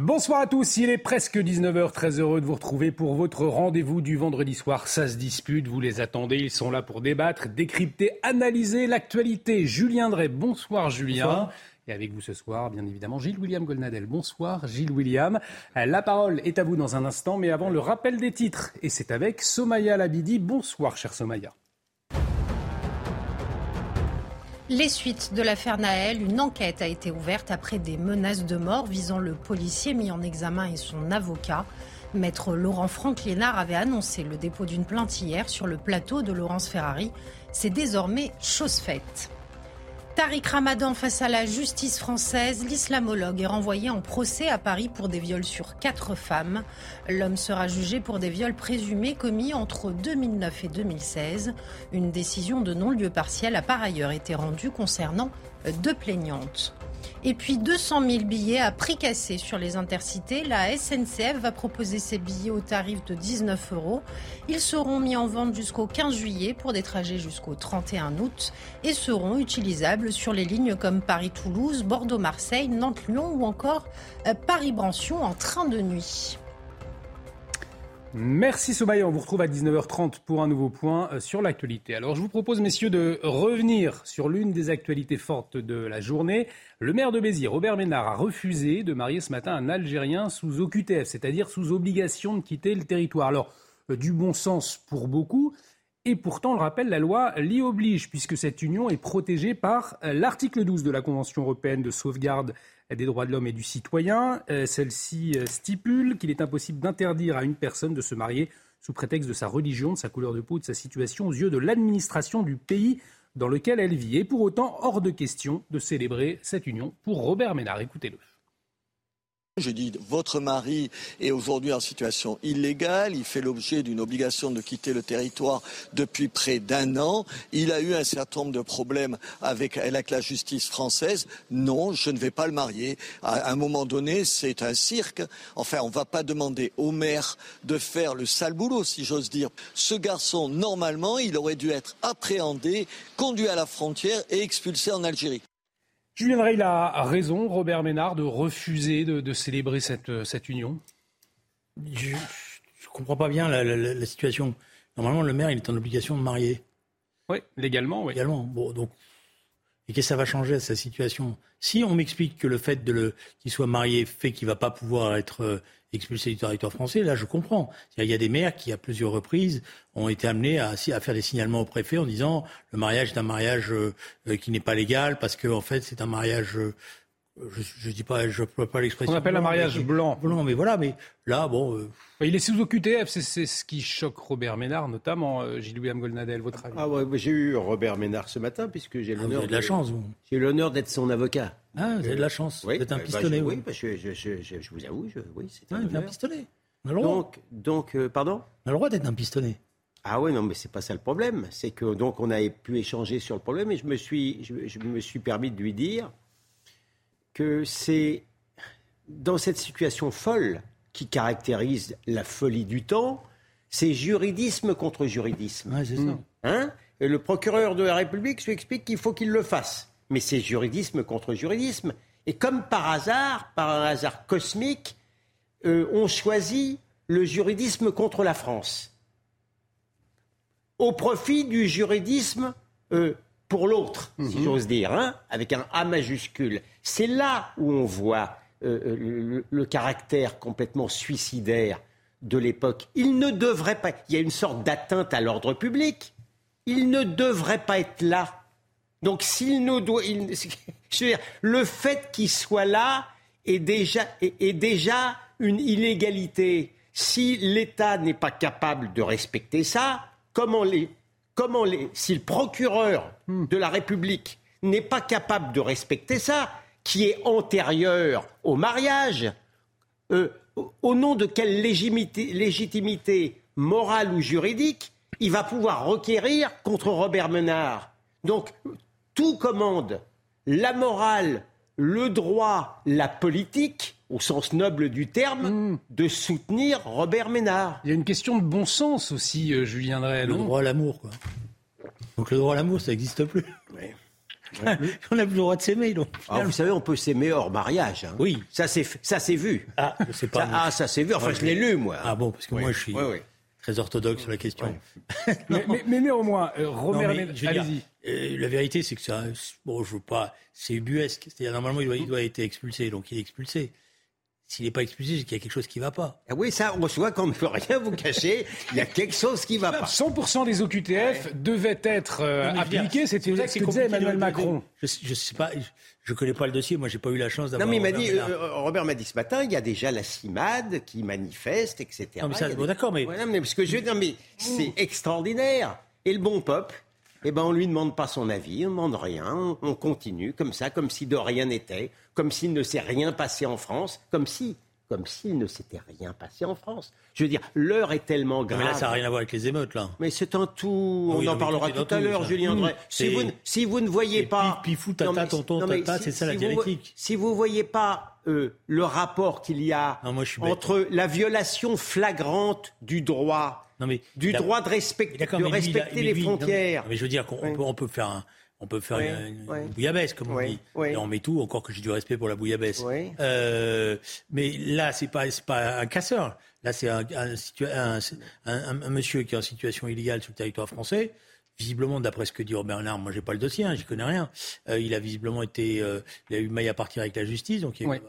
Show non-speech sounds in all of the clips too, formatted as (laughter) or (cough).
Bonsoir à tous, il est presque 19h, très heureux de vous retrouver pour votre rendez-vous du vendredi soir. Ça se dispute, vous les attendez, ils sont là pour débattre, décrypter, analyser l'actualité. Julien Drey, bonsoir Julien. Bonsoir. Et avec vous ce soir, bien évidemment, Gilles William Golnadel. Bonsoir Gilles William. La parole est à vous dans un instant, mais avant le rappel des titres. Et c'est avec Somaya Labidi. Bonsoir cher Somaya. Les suites de l'affaire Naël, une enquête a été ouverte après des menaces de mort visant le policier mis en examen et son avocat. Maître Laurent Franck Lénard avait annoncé le dépôt d'une plainte hier sur le plateau de Laurence Ferrari. C'est désormais chose faite. Tariq Ramadan face à la justice française, l'islamologue est renvoyé en procès à Paris pour des viols sur quatre femmes. L'homme sera jugé pour des viols présumés commis entre 2009 et 2016. Une décision de non-lieu partiel a par ailleurs été rendue concernant deux plaignantes. Et puis 200 000 billets à prix cassé sur les intercités. La SNCF va proposer ces billets au tarif de 19 euros. Ils seront mis en vente jusqu'au 15 juillet pour des trajets jusqu'au 31 août et seront utilisables sur les lignes comme Paris-Toulouse, Bordeaux-Marseille, Nantes-Lyon ou encore euh, Paris-Brancion en train de nuit. Merci Somaya, on vous retrouve à 19h30 pour un nouveau point euh, sur l'actualité. Alors je vous propose messieurs de revenir sur l'une des actualités fortes de la journée. Le maire de Béziers, Robert Ménard, a refusé de marier ce matin un Algérien sous OQTF, c'est-à-dire sous obligation de quitter le territoire. Alors euh, du bon sens pour beaucoup, et pourtant, le rappelle, la loi l'y oblige, puisque cette union est protégée par euh, l'article 12 de la Convention européenne de sauvegarde des droits de l'homme et du citoyen. Euh, Celle-ci euh, stipule qu'il est impossible d'interdire à une personne de se marier sous prétexte de sa religion, de sa couleur de peau, de sa situation aux yeux de l'administration du pays dans lequel elle vit. Et pour autant, hors de question de célébrer cette union pour Robert Ménard. Écoutez-le. Je dis, votre mari est aujourd'hui en situation illégale, il fait l'objet d'une obligation de quitter le territoire depuis près d'un an, il a eu un certain nombre de problèmes avec, la justice française. Non, je ne vais pas le marier. À un moment donné, c'est un cirque. Enfin, on ne va pas demander au maire de faire le sale boulot, si j'ose dire. Ce garçon, normalement, il aurait dû être appréhendé, conduit à la frontière et expulsé en Algérie. Julien Drey a raison, Robert Ménard, de refuser de, de célébrer cette, cette union? Je ne comprends pas bien la, la, la, situation. Normalement, le maire, il est en obligation de marier. Oui, légalement, oui. Légalement. Bon, donc, et qu'est-ce que ça va changer à sa situation? Si on m'explique que le fait qu'il soit marié fait qu'il ne va pas pouvoir être euh, expulsé du territoire français, là, je comprends. Il y a des maires qui, à plusieurs reprises, ont été amenés à, à faire des signalements au préfet en disant le mariage est un mariage euh, qui n'est pas légal parce que, en fait, c'est un mariage. Euh, je, ne dis pas, je peux pas l'expression. On appelle blanc, un mariage blanc. Blanc, mais voilà, mais là, bon. Euh... Il est sous OQTF, c'est ce qui choque Robert Ménard, notamment euh, Gilles William Golnadel, votre avis Ah ouais, j'ai eu Robert Ménard ce matin puisque j'ai l'honneur. Ah, de la chance, vous. J'ai eu l'honneur d'être son avocat. Ah, vous avez de la chance. Oui, vous êtes un bah, pistolet. Bah, oui, parce que je, je, je, je, vous avoue, oui, c'est un, ah, un pistolet. On a le droit. Donc, donc euh, pardon? On a le droit d'être un pistolet. Ah oui, non, mais c'est pas ça le problème. C'est que donc on a pu échanger sur le problème et je me suis, je, je me suis permis de lui dire que c'est dans cette situation folle qui caractérise la folie du temps, c'est juridisme contre juridisme. Ouais, c'est ça. Hein? Et le procureur de la République lui explique qu'il faut qu'il le fasse. Mais c'est juridisme contre juridisme. Et comme par hasard, par un hasard cosmique, euh, on choisit le juridisme contre la France. Au profit du juridisme euh, pour l'autre, mm -hmm. si j'ose dire, hein, avec un A majuscule. C'est là où on voit euh, le, le, caractère complètement suicidaire de l'époque. Il ne devrait pas. Il y a une sorte d'atteinte à l'ordre public. Il ne devrait pas être là. Donc, s'il nous doit. Il, (laughs) je veux dire, le fait qu'il soit là est déjà, est, est déjà une illégalité. Si l'État n'est pas capable de respecter ça, comment les, comment les, si le procureur de la République n'est pas capable de respecter ça, qui est antérieur au mariage, euh, au nom de quelle légitimité, morale ou juridique il va pouvoir requérir contre Robert Menard Donc, tout commande la morale, le droit, la politique, au sens noble du terme, hmm. de soutenir Robert Ménard. Il y a une question de bon sens aussi, euh, Julien Drey. Le droit à l'amour, quoi. Donc le droit à l'amour, ça n'existe plus. (laughs) on n'a plus le droit de s'aimer, donc. Ah, vous savez, on peut s'aimer hors mariage. Hein. Oui. Ça s'est vu. Ah, sais pas. Ça, ah, ça s'est vu. Enfin, je l'ai lu, moi. Ah bon, parce que moi, je suis très orthodoxe sur la question. (laughs) mais, mais, néanmoins, euh, Robert, allez-y. Euh, la vérité, c'est que ça, bon, je veux pas, c'est ubuesque. C'est-à-dire, normalement, il doit, il doit être expulsé, donc il est expulsé. S'il n'est pas expulsé, c'est qu'il y a quelque chose qui ne va pas. Ah oui, ça, on voit qu'on ne peut rien vous cacher. Il y a quelque chose qui ne va pas. 100% des OQTF devaient être euh, appliqués. C'était ce que disait Emmanuel Macron. Je ne sais pas, je ne connais pas le dossier. Moi, j'ai pas eu la chance d'avoir. Non, mais il m'a dit, euh, Robert m'a dit ce matin, il y a déjà la CIMAD qui manifeste, etc. Non, mais ça, bon, d'accord, mais. mais parce que je veux mais c'est extraordinaire. Et le bon peuple, eh ben, on lui demande pas son avis, on ne demande rien, on continue comme ça, comme si de rien n'était, comme s'il ne s'est rien passé en France, comme si comme s'il ne s'était rien passé en France. Je veux dire, l'heure est tellement grave. Mais là, ça n'a rien à voir avec les émeutes, là. Mais c'est un tout. on en parlera tout, à l'heure, Julien Drey. Si vous, si vous ne voyez pas. Pifou, tata, tonton, tata, c'est ça la dialectique. Si vous ne voyez pas euh, le rapport qu'il y a entre la violation flagrante du droit, du droit de, respecter les frontières. mais je veux dire qu'on on peut faire un on peut faire une, bouillabaisse, comme on dit. Et on met tout, encore que j'ai du respect pour la bouillabaisse. Euh, mais là, c'est pas, pas un casseur. Là, c'est un, un, monsieur qui est en situation illégale sur le territoire français. Visiblement, d'après ce que dit Robert Bernard, moi j'ai pas le dossier, hein, j'y connais rien. Euh, il a visiblement été, euh, il a eu maille à partir avec la justice, donc il y a eu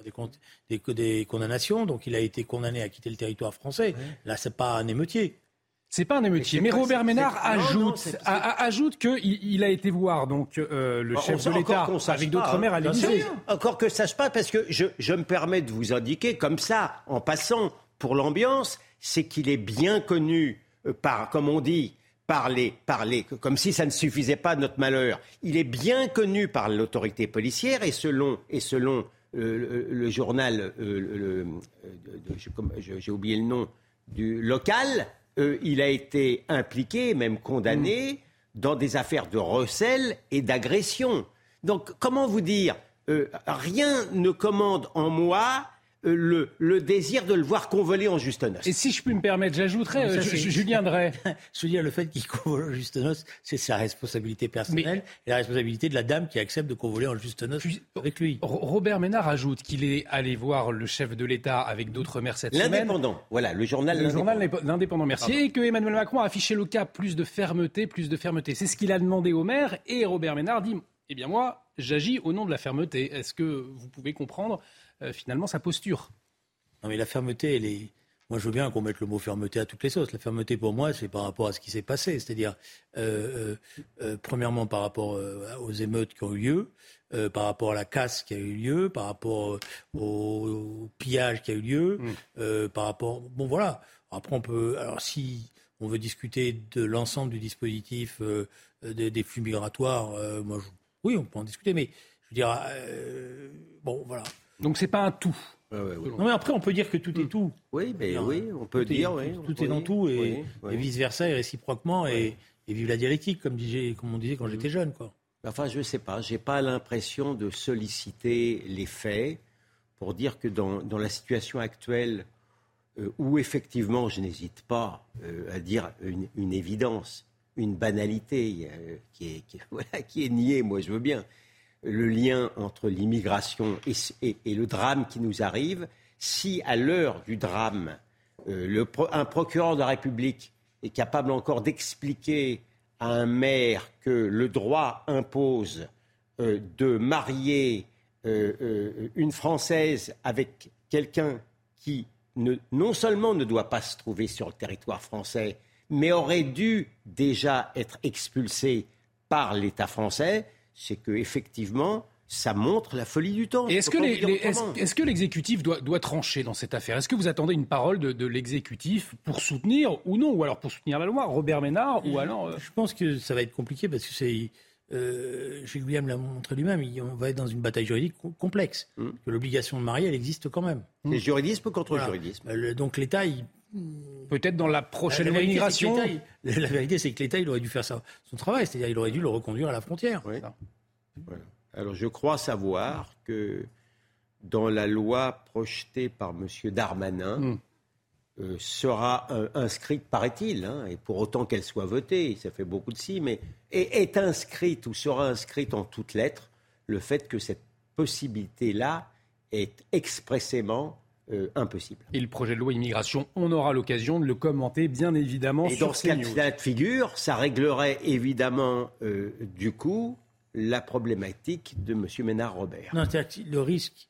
des, des, des, condamnations, donc il a été condamné à quitter le territoire français. Là, c'est pas un émeutier. C'est pas un émeutier. Mais, Robert Ménard ajoute, ajoute qu'il il a été voir donc euh, le chef de l'État avec d'autres maires à l'Élysée. Encore que ça se passe, parce que je, je me permets de vous indiquer comme ça, en passant, pour l'ambiance, c'est qu'il est bien connu euh, par, comme on dit, par les, par les, comme si ça ne suffisait pas de notre malheur. Il est bien connu par l'autorité policière et selon, et selon euh, le, journal, j'ai oublié le nom, du local, euh, il a été impliqué, même condamné, mm. dans des affaires de recel et d'agression. Donc, comment vous dire euh, Rien ne commande en moi euh, le, désir de le voir convoler en juste noce. Et si je puis me permettre, j'ajouterais, Julien Drey. (laughs) je veux dire, le fait qu'il convole en juste noce, c'est sa responsabilité personnelle et la responsabilité de la dame qui accepte de convoler en juste noce avec lui. Robert Ménard ajoute qu'il est allé voir le chef de l'État avec d'autres maires cette semaine. L'indépendant, voilà, le journal Le journal L'indépendant, merci. Et que Emmanuel Macron a affiché le cap plus de fermeté, plus de fermeté. C'est ce qu'il a demandé au maire et Robert Ménard dit, eh bien moi, j'agis au nom de la fermeté. Est-ce que vous pouvez comprendre euh, finalement sa posture. Non, mais la fermeté, elle est. Moi, je veux bien qu'on mette le mot fermeté à toutes les sauces. La fermeté, pour moi, c'est par rapport à ce qui s'est passé. C'est-à-dire, euh, euh, premièrement, par rapport aux émeutes qui ont eu lieu, par rapport à la casse qui a eu lieu, par rapport au, pillage qui a eu lieu, mm. par rapport. Bon, voilà. Après, on peut. Alors, si on veut discuter de l'ensemble du dispositif des, flux migratoires, moi, oui, on peut en discuter. Mais je veux dire, bon, voilà. Donc c'est pas un tout. Non, mais après, on peut dire que tout est hmm. tout. Oui, mais oui, on peut dire. tout, est dans tout et, vice-versa et réciproquement. Et, vive la dialectique, comme, comme on disait quand j'étais jeune. Quoi. Enfin, je ne sais pas. Je n'ai pas l'impression de solliciter les faits pour dire que dans, dans la situation actuelle, euh, où effectivement, je n'hésite pas euh, à dire une, une, évidence, une banalité euh, qui, est, qui, (laughs) voilà, qui est niée, moi je veux bien le lien entre l'immigration et, le drame qui nous arrive, si à l'heure du drame, euh, un procureur de la République est capable encore d'expliquer à un maire que le droit impose euh, de marier euh, une Française avec quelqu'un qui non seulement ne doit pas se trouver sur le territoire français, mais aurait dû déjà être expulsé par l'État français, c'est que effectivement, ça montre la folie du temps. est-ce que, l'exécutif doit, trancher dans cette affaire? Est-ce que vous attendez une parole de, l'exécutif pour soutenir ou non Ou alors pour soutenir la loi Robert Ménard ou alors... Euh, Je pense que ça va être compliqué parce que c'est... euh, Gilles William l'a montré lui-même, on va être dans une bataille juridique complexe. Mm. L'obligation de marier, elle existe quand même. C'est juridisme contre juridisme. Euh, donc l'État, Peut-être dans la prochaine immigration. (laughs) La vérité, c'est que l'État, il aurait dû faire ça, son travail, c'est-à-dire il aurait dû le reconduire à la frontière. Alors je crois savoir que dans la loi projetée par M. Darmanin, mm. euh, sera inscrite, paraît-il, hein, et pour autant qu'elle soit votée, ça fait beaucoup de si, mais est, inscrite ou sera inscrite en toutes lettres le fait que cette possibilité-là est expressément euh, impossible. Et le projet de loi immigration, on aura l'occasion de le commenter, bien évidemment. Et dans ce cas de figure, ça réglerait évidemment, euh, du coup, la problématique de M. Ménard-Robert. Non, le risque,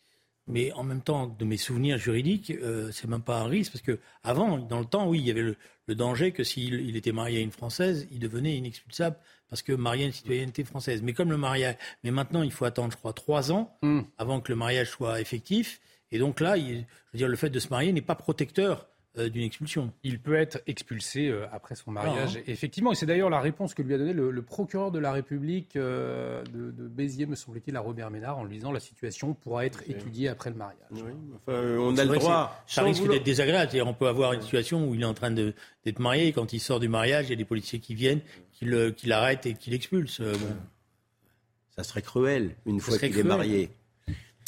mais en même temps, de mes souvenirs juridiques, euh, c'est même pas un risque, parce que avant, dans le temps, oui, il y avait le, danger que s'il était marié à une Française, il devenait inexpulsable parce que marié à une citoyenneté française. Mais comme le mariage, mais maintenant, il faut attendre, je crois, trois ans hmm. avant que le mariage soit effectif. Et donc là, je veux dire, le fait de se marier n'est pas protecteur euh, d'une expulsion. Il peut être expulsé euh, après son mariage. Ah, hein. Effectivement, et c'est d'ailleurs la réponse que lui a donnée le, procureur de la République euh, de, Béziers, me semble-t-il, à Robert Ménard, en lui disant la situation pourra être étudiée après le mariage. Oui, enfin, on a le droit. Ça risque d'être désagréable. On peut avoir une situation où il est en train d'être marié et quand il sort du mariage, il y a des policiers qui viennent, qui l'arrêtent et qui l'expulsent. Ça serait cruel une fois qu'il est marié.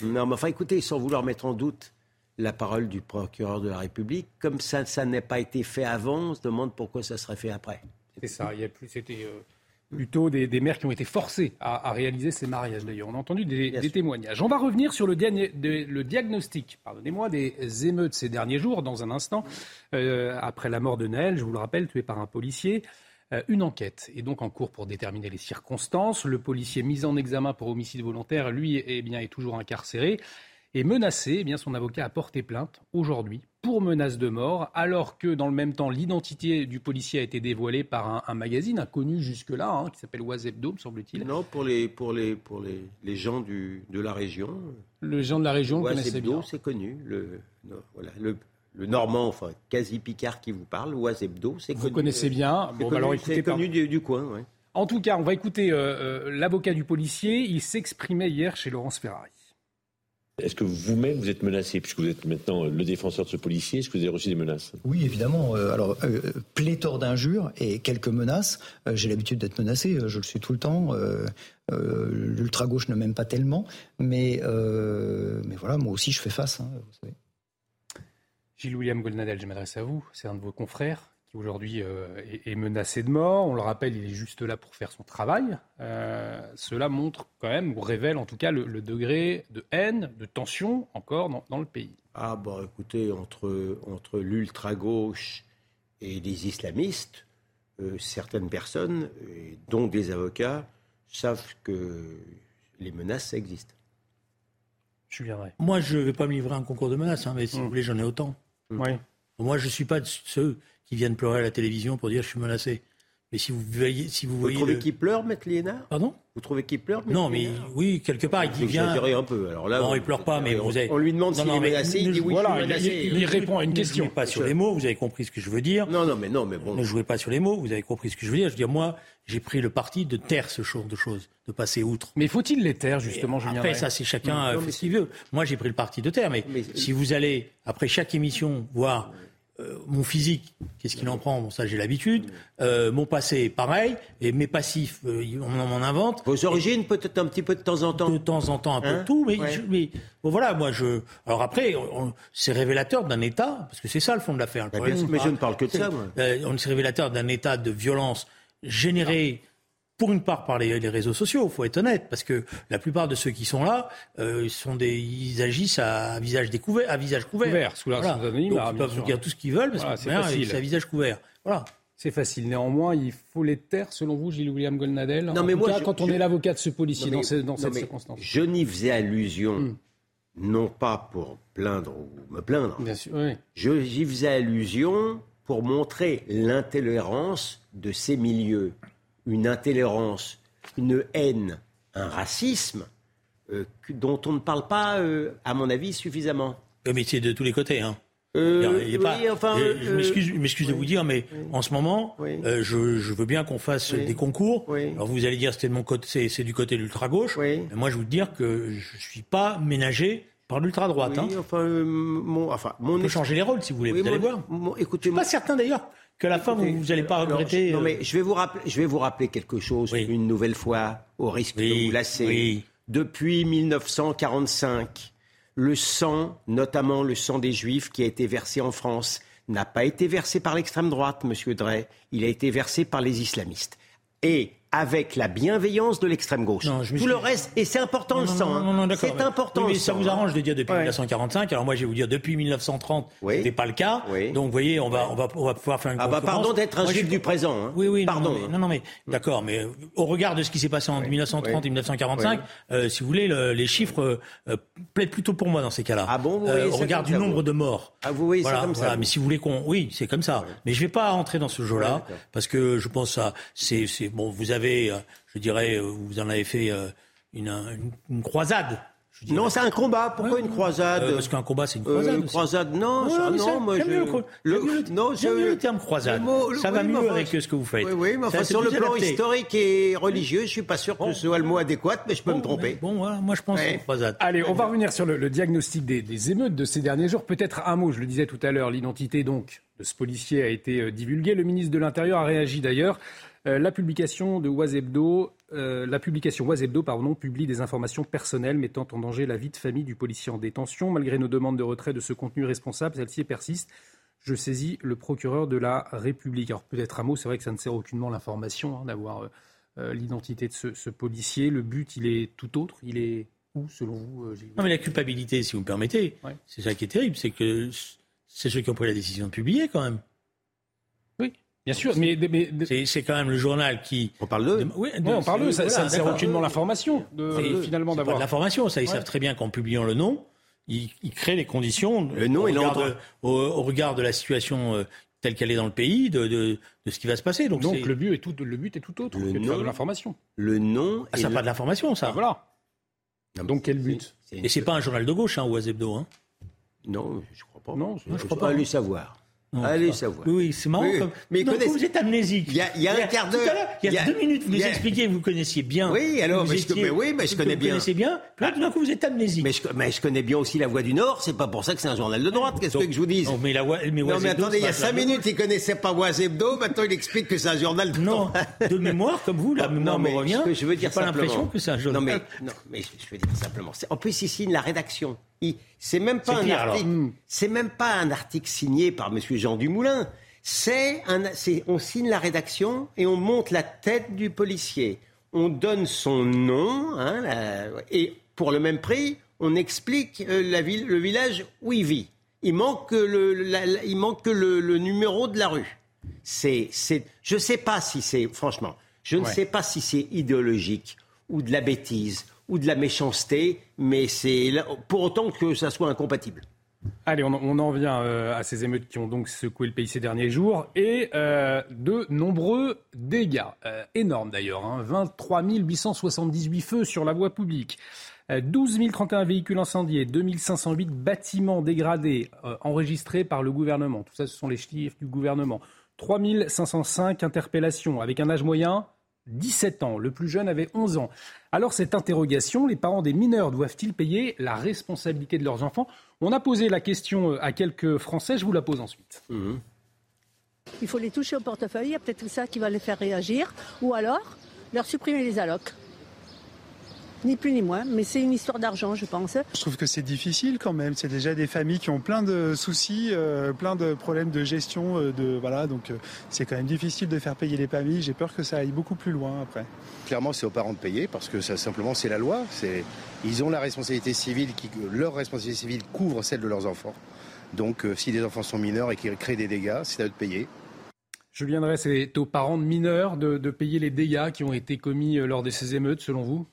Non, mais enfin, écoutez, sans vouloir mettre en doute la parole du procureur de la République. Comme ça, ça n'a pas été fait avant, on se demande pourquoi ça serait fait après. C'est ça. Il y a plus, c'était euh, plutôt des, des, mères qui ont été forcées à, réaliser ces mariages. D'ailleurs, on a entendu des, témoignages. On va revenir sur le, le diagnostic, pardonnez-moi, des émeutes ces derniers jours dans un instant euh, après la mort de Naël. Je vous le rappelle, tué par un policier. Euh, une enquête est donc en cours pour déterminer les circonstances. Le policier mis en examen pour homicide volontaire, lui, eh bien, est toujours incarcéré est menacé. Eh bien, son avocat a porté plainte aujourd'hui pour menace de mort, alors que dans le même temps, l'identité du policier a été dévoilée par un, magazine inconnu jusque-là, hein, qui s'appelle Oisebdo, semble-t-il. Non, pour les, pour les, pour les, les gens du, de la région. Le gens de la région, Oisebdo, c'est connu. Le, voilà, le, le normand, enfin quasi Picard qui vous parle, Oisebdo, c'est connu. Vous connaissez bien. Bon, bah, alors écoutez, c'est connu du, coin. Ouais. En tout cas, on va écouter euh, euh, l'avocat du policier. Il s'exprimait hier chez Laurence Ferrari. Est-ce que vous-même vous êtes menacé, puisque vous êtes maintenant le défenseur de ce policier Est-ce que vous avez reçu des menaces? Oui, évidemment. Euh, alors, euh, pléthore d'injures et quelques menaces. Euh, j'ai l'habitude d'être menacé, je le suis tout le temps. L'ultra-gauche ne m'aime pas tellement. Mais, mais voilà, moi aussi, je fais face, hein, vous savez. Gilles-William Goldnadel, je m'adresse à vous. C'est un de vos confrères qui aujourd'hui euh, est, menacé de mort. On le rappelle, il est juste là pour faire son travail. Euh, cela montre quand même, ou révèle en tout cas le, degré de haine, de tension encore dans, le pays. Ah bah écoutez, entre, entre l'ultra-gauche et les islamistes, euh, certaines personnes, dont des avocats, savent que les menaces existent. Je viendrai. Moi, je ne vais pas me livrer un concours de menaces, hein, mais si vous voulez, j'en ai autant. Oui. Moi, je ne suis pas de ceux qui viennent pleurer à la télévision pour dire je suis menacé. Mais si vous voyez, si vous, voyez, trouvez qu'il pleure, Maître Liénard Pardon? Vous trouvez qu'il pleure Non, mais oui, quelque part, il vient. un peu. Alors là, non, il pleure pas, mais vous avez. On lui demande s'il est menacé, il dit oui, voilà, je suis menacé. Il, répond à une question. Ne jouez pas sur les mots, vous avez compris ce que je veux dire. Non, non, mais non, mais bon. Ne jouez pas sur les mots, vous avez compris ce que je veux dire. Je veux dire, moi, j'ai pris le parti de taire ce genre de choses, de passer outre. Mais faut-il les taire, justement, Julien Après, ça, c'est chacun fait ce qu'il veut. Moi, j'ai pris le parti de taire, mais si vous allez, après chaque émission, voir euh, mon physique, qu'est-ce qu'il en prend? Bon, ça j'ai l'habitude. Euh, mon passé, pareil. Et mes passifs, euh, on en invente. Vos origines, peut-être un petit peu de temps en temps? De temps en temps, un peu de hein? tout. Mais, mais bon, voilà, moi je. Alors après, c'est révélateur d'un État, parce que c'est ça le fond de l'affaire. mais je ne parle que de ça. Moi. on est révélateur d'un État de violence généré pour une part par les, réseaux sociaux, il faut être honnête, parce que la plupart de ceux qui sont là, euh, sont des, ils agissent à visage découvert, à visage couvert. couvert sous la voilà. ils peuvent vous dire tout ce qu'ils veulent, parce que c'est à visage couvert. Voilà. C'est facile. Néanmoins, il faut les taire, selon vous, Gilles William Golnadel. Non, en mais tout moi, cas, quand on est l'avocat de ce policier dans, dans cette circonstance. Je n'y faisais allusion, hmm. non pas pour plaindre ou me plaindre. Bien sûr, oui. J'y faisais allusion pour montrer l'intolérance de ces milieux une intolérance, une haine, un racisme euh, dont on ne parle pas, euh, à mon avis, suffisamment. Mais c'est de tous les côtés. Hein. Euh, il pas, enfin, je m'excuse de vous dire, mais en ce moment, je, veux bien qu'on fasse des concours. Alors vous allez dire c'était de mon côté, c'est du côté de l'ultra gauche. Mais moi, je veux dire que je suis pas ménagé par l'ultra droite. hein. enfin, mon, enfin, mon On peut changer les rôles si vous voulez. vous allez voir. écoutez, je suis pas certain d'ailleurs que la fin, vous n'allez pas regretter. non, mais je vais vous rappeler, je vais vous rappeler quelque chose une nouvelle fois, au risque de vous lasser. Depuis 1945, le sang, notamment le sang des Juifs qui a été versé en France, n'a pas été versé par l'extrême droite, Monsieur Drey. Il a été versé par les islamistes. Et avec la bienveillance de l'extrême gauche. Tout le reste, et c'est important le sang. Hein. C'est important. mais ça vous hein. arrange de dire depuis 1945. Alors moi, je vais vous dire depuis 1930, oui. c'était pas le cas. Donc vous voyez, on va, on va, on va pouvoir faire une. Ah bah pardon d'être un juif du présent. Hein. Oui, oui. Pardon. Non, non, mais, d'accord, mais au regard de ce qui s'est passé en 1930 et 1945, euh, si vous voulez, les chiffres euh, plaident plutôt pour moi dans ces cas-là. Ah bon euh, Au regard du nombre de morts. Ah vous voyez, c'est comme ça. Mais si vous voulez qu'on, oui, c'est comme ça. Mais je vais pas rentrer dans ce jeu-là parce que je pense à, c'est, bon, vous avez je dirais, euh, vous en avez fait euh, une, une, croisade. Non, c'est un combat. Pourquoi une croisade euh, Parce qu'un combat, c'est une croisade. une croisade, non, non, moi je. Mieux le, non, le terme croisade. ça va mieux avec ce que vous faites. Oui, oui, mais enfin, sur le plan historique et religieux, je suis pas sûr que ce soit le mot adéquat, mais je peux me tromper. Bon, moi je pense une croisade. Allez, on va revenir sur le, diagnostic des, des, émeutes de ces derniers jours. Peut-être un mot, je le disais tout à l'heure, l'identité donc de ce policier a été divulguée. Le ministre de l'Intérieur a réagi d'ailleurs. Euh, la publication de Oisebdo, euh, la publication Oisebdo pardon, publie des informations personnelles mettant en danger la vie de famille du policier en détention. Malgré nos demandes de retrait de ce contenu responsable, celle-ci persiste. Je saisis le procureur de la République. Alors peut-être un mot, c'est vrai que ça ne sert aucunement l'information hein, d'avoir euh, l'identité de ce, policier. Le but, il est tout autre. Il est où, selon vous Non, mais la culpabilité, si vous me permettez, c'est ça qui est terrible, c'est que c'est ceux qui ont pris la décision de publier quand même. Bien sûr, mais, c'est quand même le journal qui. On parle d'eux. Oui, on parle d'eux. Ça, ne sert aucunement l'information de, finalement d'avoir. L'information, ça ils savent très bien qu'en publiant le nom, ils, créent les conditions. Le nom au, regard de, au, regard de la situation euh, telle qu'elle est dans le pays, de, de, de, ce qui va se passer. Donc, Donc le but est tout, le but est tout autre. Le nom, de l'information. Le nom. Ah, ça pas de l'information, ça. Ah, voilà. Donc quel but Et c'est pas un journal de gauche, hein, ou Azebdo, hein Non, je crois pas. Non, je, ne crois pas. Aller savoir. Allez savoir. Oui, c'est marrant. Mais vous êtes amnésique. Il y a, il y a un quart d'heure. Il y a, deux minutes, vous nous expliquiez, vous connaissiez bien. Oui, alors, mais, je, mais oui, mais je connais bien. Vous connaissez bien. Là, tout d'un coup, vous êtes amnésique. Mais je, mais je connais bien aussi La Voix du Nord. C'est pas pour ça que c'est un journal de droite. Qu'est-ce que je vous dise Non, mais la mais Non, mais attendez, il y a cinq minutes, il connaissait pas Hebdo. Maintenant, il explique que c'est un journal de Non, de mémoire, comme vous, la mémoire me revient. Je veux dire pas l'impression que c'est un journal. Non, mais, non, mais je veux dire simplement. En plus, signe la rédaction. C'est même pas un article. C'est même pas un article signé par M. Jean Dumoulin. C'est on signe la rédaction et on monte la tête du policier. On donne son nom hein, et pour le même prix, on explique euh, la ville, le village où il vit. Il manque le, il manque le, numéro de la rue. C'est, c'est, je ne sais pas si c'est, franchement, je ne sais pas si c'est idéologique ou de la bêtise ou de la méchanceté, mais c'est pour autant que ça soit incompatible. Allez, on, en vient euh, à ces émeutes qui ont donc secoué le pays ces derniers jours et euh, de nombreux dégâts, euh, énormes d'ailleurs, 23 hein. 878 feux sur la voie publique, 12 031 véhicules incendiés, 2508 bâtiments dégradés enregistrés par le gouvernement. Tout ça, ce sont les chiffres du gouvernement. 3 505 interpellations avec un âge moyen 17 ans. Le plus jeune avait 11 ans. Alors cette interrogation, les parents des mineurs doivent-ils payer la responsabilité de leurs enfants? On a posé la question euh, à quelques Français, je vous la pose ensuite. Il faut les toucher au portefeuille, il y a peut-être ça qui va les faire réagir, ou alors leur supprimer les allocs ni plus ni moins, mais c'est une histoire d'argent, je pense. Je trouve que c'est difficile quand même. C'est déjà des familles qui ont plein de soucis, euh, plein de problèmes de gestion, euh, de voilà, donc euh, c'est quand même difficile de faire payer les familles. J'ai peur que ça aille beaucoup plus loin après. Clairement, c'est aux parents de payer parce que ça simplement c'est la loi. C'est ils ont la responsabilité civile qui leur responsabilité civile couvre celle de leurs enfants. Donc, si des enfants sont mineurs et qu'ils créent des dégâts, c'est à eux de payer. Je viendrai, c'est aux parents de mineurs de, de payer les dégâts qui ont été commis lors de ces émeutes, selon vous?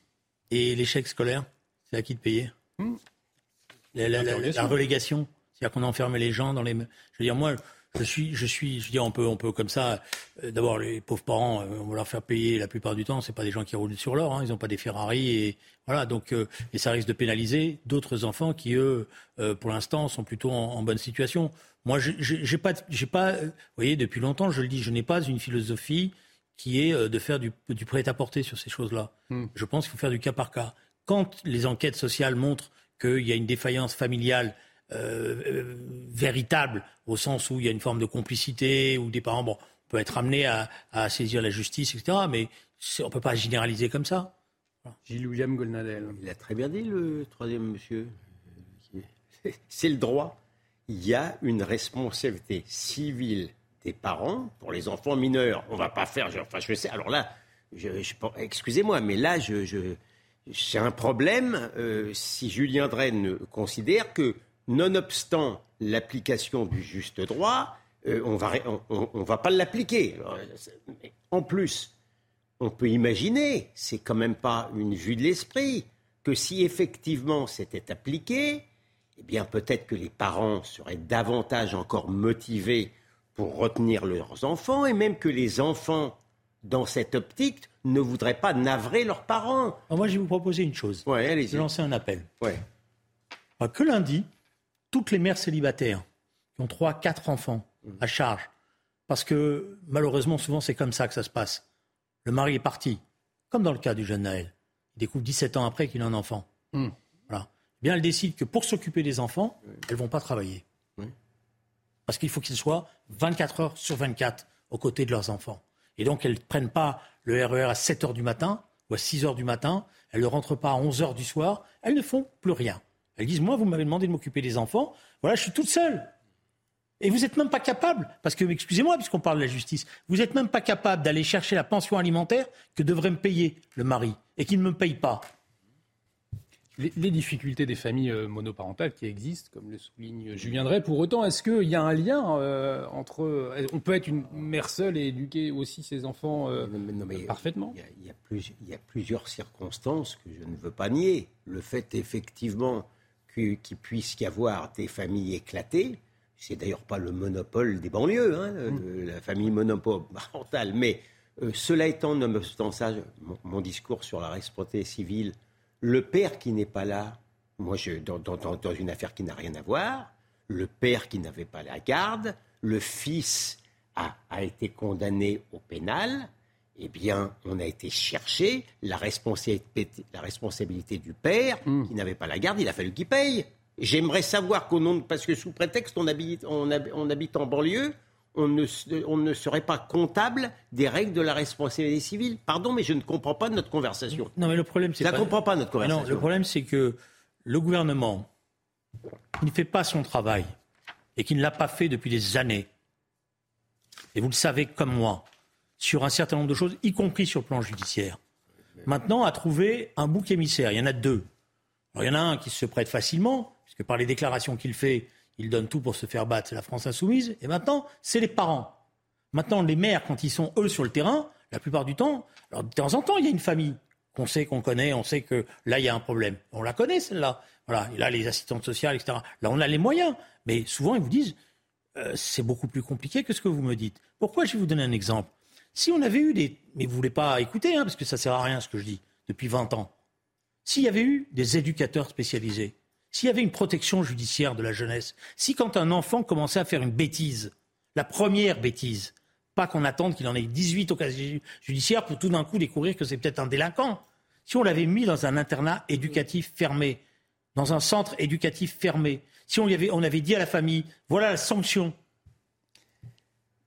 Et l'échec scolaire, c'est à qui de payer hmm. la, relégation, c'est-à-dire qu'on enferme les gens dans les. Je veux dire, moi, Je suis, je suis, je dis, on peut, on peut comme ça. euh, D'abord, les pauvres parents, euh, on va leur faire payer la plupart du temps. C'est pas des gens qui roulent sur l'or. hein, ils n'ont pas des Ferrari et voilà. Donc, euh, et ça risque de pénaliser d'autres enfants qui, eux, euh, pour l'instant, sont plutôt en, en bonne situation. Moi, j'ai- pas, j'ai pas. Vous voyez, depuis longtemps, je le dis, je n'ai pas une philosophie qui est euh, de faire du, du prêt-à-porter sur ces choses-là. Je pense qu'il faut faire du cas par cas. Quand les enquêtes sociales montrent qu'il y a une défaillance familiale euh, euh, véritable, au sens où il y a une forme de complicité, où des parents, bon, on peut être amené à, à saisir la justice, etc. Mais on ne peut pas généraliser comme ça. Gilles William Golnadel. Il a très bien dit, le troisième monsieur. (laughs) C'est le droit. Il y a une responsabilité civile des parents pour les enfants mineurs. On va pas faire. Enfin, je sais. Alors là, je, je- excusez-moi, mais là, je, je- j'ai un problème euh, si Julien Dreyne considère que, nonobstant l'application du juste droit, euh, on va, on, on- va pas l'appliquer. C'est- En plus, on peut imaginer, c'est quand même pas une vue de l'esprit, que si effectivement c'était appliqué, eh bien peut-être que les parents seraient davantage encore motivés pour retenir leurs enfants, et même que les enfants, dans cette optique, ne voudraient pas navrer leurs parents. Alors moi, je vais vous proposer une chose. Ouais, Je vais lancer un appel. Ouais. Que lundi, toutes les mères célibataires qui ont trois, quatre enfants à charge, parce que malheureusement, souvent, c'est comme ça que ça se passe. Le mari est parti, comme dans le cas du jeune Naël. Il découvre 17 ans après qu'il a un enfant. Hmm. Voilà. Eh Bien, elle décide que pour s'occuper des enfants, elles ne vont pas travailler. Parce qu'il faut qu'ils soient 24 heures sur 24 aux côtés de leurs enfants. Et donc, elles ne prennent pas le RER à 7 heures du matin ou à 6 heures du matin. Elles ne rentrent pas à 11 heures du soir. Elles ne font plus rien. Elles disent, moi, vous m'avez demandé de m'occuper des enfants. Voilà, je suis toute seule. Et vous n'êtes même pas capable, parce que, excusez-moi, puisqu'on parle de la justice, vous n'êtes même pas capable d'aller chercher la pension alimentaire que devrait me payer le mari et qu'il ne me paye pas. Les, les difficultés des familles euh, monoparentales qui existent, comme le souligne Julien Drey, pour autant, est-ce qu'il y a un lien euh, entre... euh, On peut être une mère seule et éduquer aussi ses enfants euh, Non, mais- non, mais parfaitement? Il y, a, y y plusieurs circonstances que je ne veux pas nier. Le fait effectivement qu'il puisse y avoir des familles éclatées, c'est d'ailleurs pas le monopole des banlieues, hein, de la famille monoparentale. Mais euh, cela étant, nonobstant ça, mon, mon discours sur la responsabilité civile, le père qui n'est pas là, moi, je, dans, dans- une affaire qui n'a rien à voir, le père qui n'avait pas la garde, le fils a, a été condamné au pénal, eh bien, on a été chercher la responsabilité, la responsabilité du père qui n'avait pas la garde, il a fallu qu'il paye. J'aimerais savoir qu'au nom de, parce que sous prétexte on habite, on, hab- on habite en banlieue, on ne, se- on ne serait pas comptable des règles de la responsabilité civile. Pardon, mais je ne comprends pas notre conversation. Non, mais le problème, c'est Je pas... comprends pas, notre Ah conversation. Non, le problème, c'est que le gouvernement, qui ne fait pas son travail et qui ne l'a pas fait depuis des années, et vous le savez comme moi, sur un certain nombre de choses, y compris sur le plan judiciaire, maintenant a trouvé un bouc émissaire. Il y en a deux. Alors, il y en a un qui se prête facilement, puisque par les déclarations qu'il fait, il donne tout pour se faire battre, c'est la France insoumise. Et maintenant, c'est les parents. Maintenant, les maires, quand ils sont eux sur le terrain, la plupart du temps, de temps en temps, il y a une famille qu'on sait, qu'on connaît, on sait que là, il y a un problème. On la connaît, celle-là. Voilà. Là, les assistantes sociales, etc. Là, on a les moyens. Mais souvent, ils vous disent, euh, c'est beaucoup plus compliqué que ce que vous me dites. Pourquoi Je vais vous donner un exemple? Si on avait eu des... Mais vous voulez pas écouter, hein, parce que ça sert à rien ce que je dis, depuis 20 ans. S'il y avait eu des éducateurs spécialisés, s'il y avait une protection judiciaire de la jeunesse, si quand un enfant commençait à faire une bêtise, la première bêtise, pas qu'on attende qu'il en ait 18 au casier judiciaire pour tout d'un coup découvrir que c'est peut-être un délinquant. Si on l'avait mis dans un internat éducatif fermé, dans un centre éducatif fermé, si on, avait, on avait dit à la famille, voilà la sanction,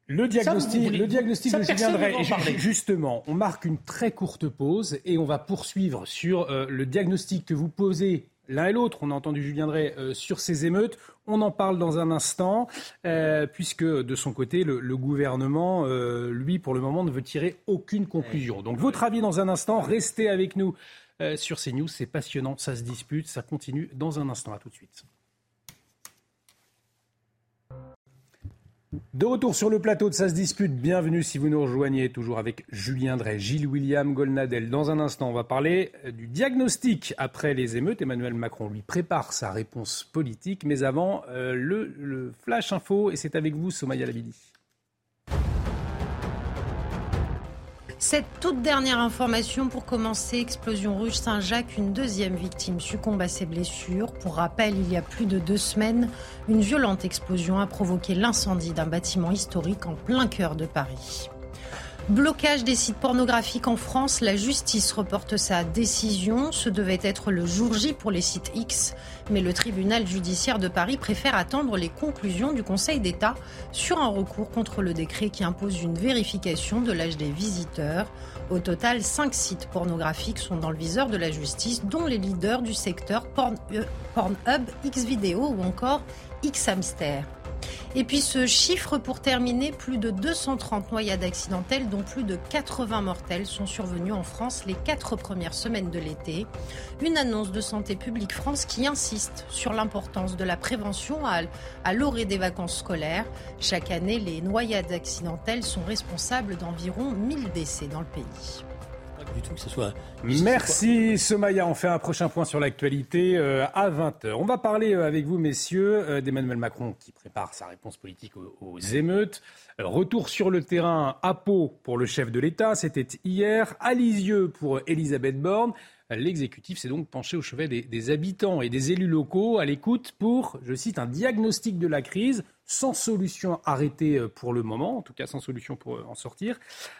Le diagnostic, Ça, le diagnostic ça, de Julien Drey. Justement, on marque une très courte pause et on va poursuivre sur euh, le diagnostic que vous posez l'un et l'autre. On a entendu Julien Drey euh, sur ces émeutes. On en parle dans un instant, euh, puisque de son côté, le, le gouvernement, euh, lui, pour le moment, ne veut tirer aucune conclusion. Donc, votre avis dans un instant. Restez avec nous sur CNews. C'est passionnant, ça se dispute, ça continue dans un instant. À tout de suite. De retour sur le plateau de Ça se dispute, bienvenue si vous nous rejoignez, toujours avec Julien Drey, Gilles William Golnadel. Dans un instant, on va parler du diagnostic après les émeutes. Emmanuel Macron lui prépare sa réponse politique, mais avant, euh, le, le, Flash Info, et c'est avec vous, Somaya Labidi. Cette toute dernière information pour commencer, explosion rue Saint-Jacques, une deuxième victime succombe à ses blessures. Pour rappel, il y a plus de deux semaines, une violente explosion a provoqué l'incendie d'un bâtiment historique en plein cœur de Paris. Blocage des sites pornographiques en France, la justice reporte sa décision. Ce devait être le jour J pour les sites X, mais le tribunal judiciaire de Paris préfère attendre les conclusions du Conseil d'État sur un recours contre le décret qui impose une vérification de l'âge des visiteurs. Au total, cinq sites pornographiques sont dans le viseur de la justice, dont les leaders du secteur euh, Pornhub, Xvideo ou encore Xhamster. Et puis ce chiffre pour terminer, plus de 230 noyades accidentelles, dont plus de 80 mortelles, sont survenues en France les quatre premières semaines de l'été. Une annonce de Santé publique France qui insiste sur l'importance de la prévention à, l'orée des vacances scolaires. Chaque année, les noyades accidentelles sont responsables d'environ 1000 décès dans le pays Merci Somaya. On fait un prochain point sur l'actualité euh, à 20h. On va parler euh, avec vous, messieurs, euh, d'Emmanuel Macron qui prépare sa réponse politique aux, émeutes. retour sur le terrain à Pau pour le chef de l'État. C'était hier. À Lisieux pour Elisabeth Borne. L'exécutif s'est donc penché au chevet des, habitants et des élus locaux à l'écoute pour, je cite, un diagnostic de la crise sans solution arrêtée euh, pour le moment, en tout cas sans solution pour euh, en sortir.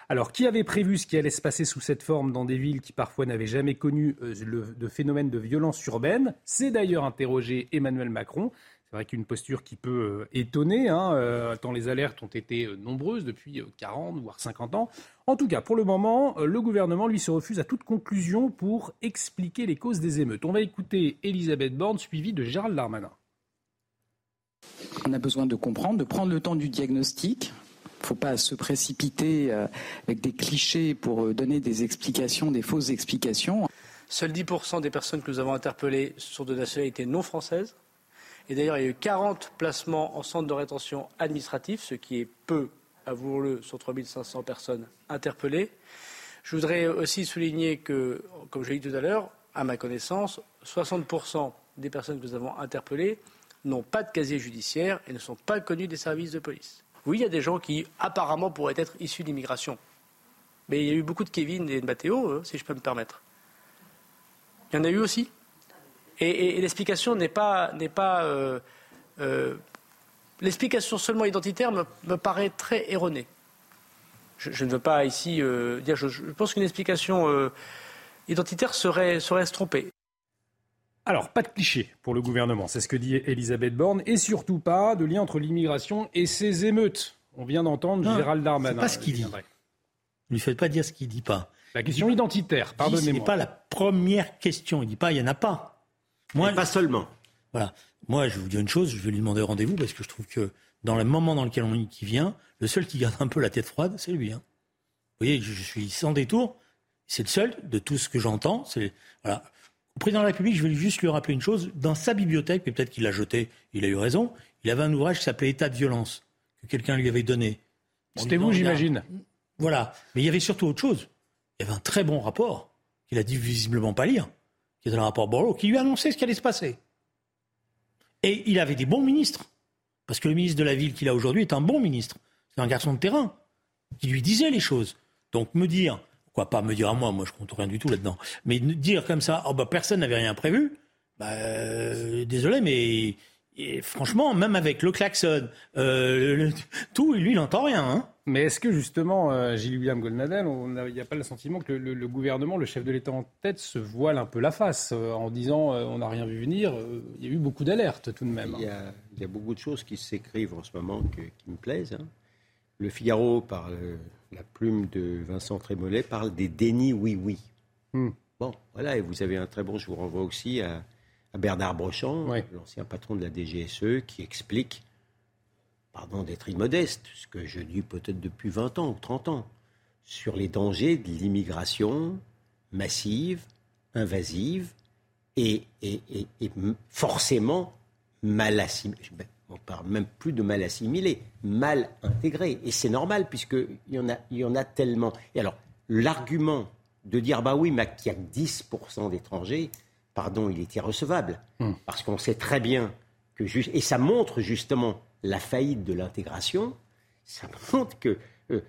Alors, qui avait prévu ce qui allait se passer sous cette forme dans des villes qui parfois n'avaient jamais connu euh, le phénomène de violence urbaine? C'est d'ailleurs interrogé Emmanuel Macron. C'est vrai qu'une posture qui peut étonner, hein, tant les alertes ont été nombreuses depuis 40 voire 50 ans. En tout cas, pour le moment, le gouvernement, lui, se refuse à toute conclusion pour expliquer les causes des émeutes. On va écouter Elisabeth Borne, suivie de Gérald Darmanin. On a besoin de comprendre, de prendre le temps du diagnostic. Il ne faut pas se précipiter euh, avec des clichés pour euh, donner des explications, des fausses explications. Seuls 10% des personnes que nous avons interpellées sont de nationalité non française. Et d'ailleurs, il y a eu 40 placements en centre de rétention administratif, ce qui est peu, avouons-le, sur 3500 personnes interpellées. Je voudrais aussi souligner que, comme je l'ai dit tout à l'heure, à ma connaissance, 60% des personnes que nous avons interpellées n'ont pas de casier judiciaire et ne sont pas connus des services de police. Oui, il y a des gens qui apparemment pourraient être issus d'immigration. Mais il y a eu beaucoup de Kevin et de Matteo, euh, si je peux me permettre. Il y en a eu aussi. Et, l'explication n'est pas. N'est pas euh, euh, l'explication seulement identitaire me, paraît très erronée. Je, ne veux pas ici dire. Je, pense qu'une explication identitaire serait, serait se tromper. Alors, pas de cliché pour le gouvernement, c'est ce que dit Elisabeth Borne, et surtout pas de lien entre l'immigration et ses émeutes. On vient d'entendre Gérald Darmanin. C'est pas ce qu'il dit. Ne lui faites pas dire ce qu'il dit pas. La question identitaire, pardonnez-moi. Ce n'est pas la première question. Il dit pas, il n'y en a pas. Moi, pas seulement. Voilà. Moi, je vais vous dire une chose, je vais lui demander rendez-vous parce que je trouve que dans le moment dans lequel on qui vient, le seul qui garde un peu la tête froide, c'est lui. Hein. Vous voyez, je, je suis sans détour. C'est le seul de tout ce que j'entends. C'est voilà. Le président de la République, je vais juste lui rappeler une chose. Dans sa bibliothèque, mais peut-être qu'il l'a jeté, il a eu raison, il avait un ouvrage qui s'appelait État de violence, que quelqu'un lui avait donné. C'était vous, j'imagine. Voilà. Mais il y avait surtout autre chose. Il y avait un très bon rapport, qu'il a dit visiblement pas lire, qui était le rapport Borloo, qui lui annonçait ce qui allait se passer. Et il avait des bons ministres. Parce que le ministre de la Ville qu'il a aujourd'hui est un bon ministre. C'est un garçon de terrain, qui lui disait les choses. Donc me dire pas me dire à moi, moi je compte rien du tout là-dedans. Mais dire comme ça, oh bah personne n'avait rien prévu, bah, euh, désolé, mais franchement, même avec le klaxon, euh, tout, lui, il n'entend rien. Hein. Mais est-ce que justement, euh, Gilles-William Goldnadel, il n'y a, pas le sentiment que le, gouvernement, le chef de l'État en tête, se voile un peu la face en disant on n'a rien vu venir Il y a eu beaucoup d'alertes tout de même. Il y, a, il y a, beaucoup de choses qui s'écrivent en ce moment qui me plaisent. Hein. Le Figaro parle la plume de Vincent Trémollet parle des dénis oui-oui. Hmm. Bon, voilà, et vous avez un très bon, je vous renvoie aussi à, Bernard Brochamp, l'ancien patron de la DGSE, qui explique, pardon d'être immodeste, ce que je dis peut-être depuis 20 ans ou 30 ans, sur les dangers de l'immigration massive, invasive et, et, et, forcément mal assimilée, on parle même plus de mal assimilé, mal intégré. Et c'est normal, puisqu'il y, en a, il y en a tellement. Et alors, l'argument de dire, bah oui, mais qu'il y a 10% d'étrangers, pardon, il est irrecevable. Hmm. Parce qu'on sait très bien que, et ça montre justement la faillite de l'intégration, ça montre que euh,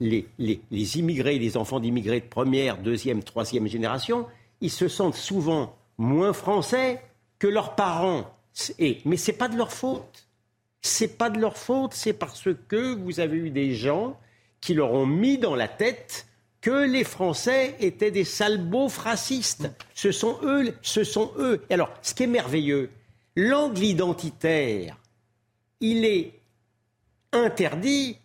les, les, les, immigrés, les enfants d'immigrés de première, deuxième, troisième génération, ils se sentent souvent moins français que leurs parents. Mais ce n'est pas de leur faute. C'est pas de leur faute, c'est parce que vous avez eu des gens qui leur ont mis dans la tête que les Français étaient des racistes. Ce sont eux, ce sont eux. Et alors, ce qui est merveilleux, l'angle identitaire, il est interdit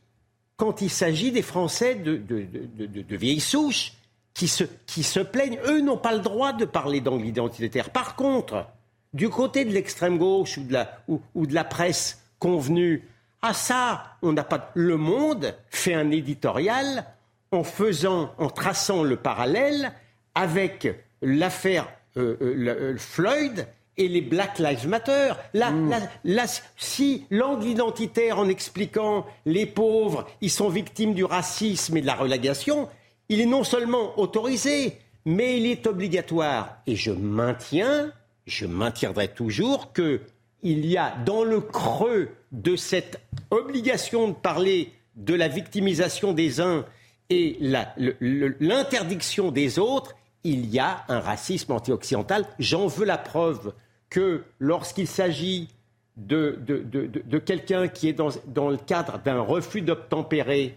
quand il s'agit des Français de, de, vieilles souches qui se, qui se plaignent. Eux n'ont pas le droit de parler d'angle identitaire. Par contre, du côté de l'extrême gauche ou de la, ou, ou de la presse convenue, à ça, on n'a pas. Le Monde fait un éditorial en faisant, en traçant le parallèle avec l'affaire euh, euh, euh, Floyd et les Black Lives Matter. Là, hmm. si l'angle identitaire en expliquant les pauvres, ils sont victimes du racisme et de la relégation, il est non seulement autorisé, mais il est obligatoire. Et je maintiens, je maintiendrai toujours que il y a dans le creux de cette obligation de parler de la victimisation des uns et l'interdiction des autres, il y a un racisme anti-occidental. J'en veux la preuve que lorsqu'il s'agit de, quelqu'un qui est dans, dans le cadre d'un refus d'obtempérer,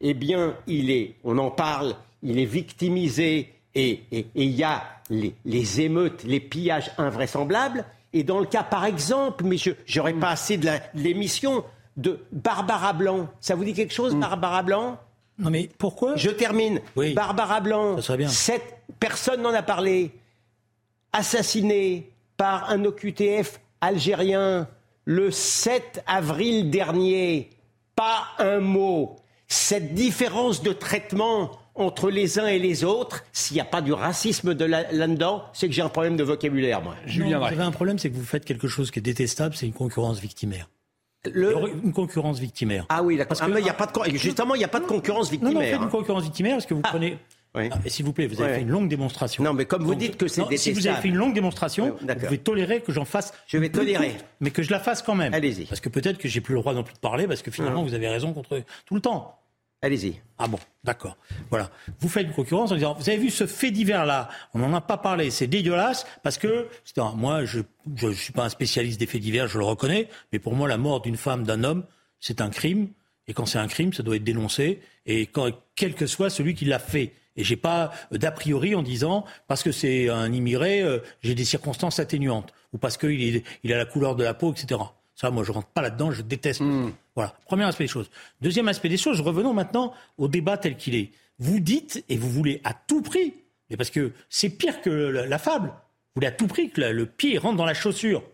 eh bien, il est, on en parle, il est victimisé et il y a les, les, émeutes, les pillages invraisemblables. Et dans le cas, par exemple, mais je n'aurais pas assez de l'émission, de Barbara Blanc. Ça vous dit quelque chose, mm. Barbara Blanc? Non mais pourquoi? Je termine. Barbara Blanc, Ça bien. Cette, personne n'en a parlé. Assassinée par un OQTF algérien le 7 avril dernier. Pas un mot. Cette différence de traitement entre les uns et les autres, s'il n'y a pas du racisme de là-dedans, c'est que j'ai un problème de vocabulaire, moi. Julien, vous avez un problème, c'est que vous faites quelque chose qui est détestable, c'est une concurrence victimaire. Une concurrence victimaire. Ah oui, d'accord. Ah, mais il y a pas de, justement, il n'y a pas de concurrence victimaire. Non, non, faites une concurrence victimaire parce que vous ah. prenez oui. Ah, s'il vous plaît, vous avez fait une longue démonstration. Non, mais comme vous dites que c'est détestable. Si vous avez fait une longue démonstration, vous pouvez tolérer que j'en fasse. Je vais tolérer. Mais que je la fasse quand même. Allez-y. Parce que peut-être que j'ai plus le droit non plus de parler parce que finalement, vous avez raison contre tout le temps. Allez-y. Ah bon, d'accord. Voilà. Vous faites une concurrence en disant, vous avez vu ce fait divers-là, on n'en a pas parlé, c'est dégueulasse, parce que, moi, je ne suis pas un spécialiste des faits divers, je le reconnais, mais pour moi, la mort d'une femme, d'un homme, c'est un crime, et quand c'est un crime, ça doit être dénoncé, et quel que soit celui qui l'a fait. Et j'ai pas d'a priori en disant, parce que c'est un immigré, euh, j'ai des circonstances atténuantes, ou parce qu'il il a la couleur de la peau, etc. Ça, moi, je rentre pas là-dedans, je déteste. Hmm. Voilà, premier aspect des choses. Deuxième aspect des choses, revenons maintenant au débat tel qu'il est. Vous dites, et vous voulez à tout prix, mais parce que c'est pire que la, fable, vous voulez à tout prix que le pied rentre dans la chaussure.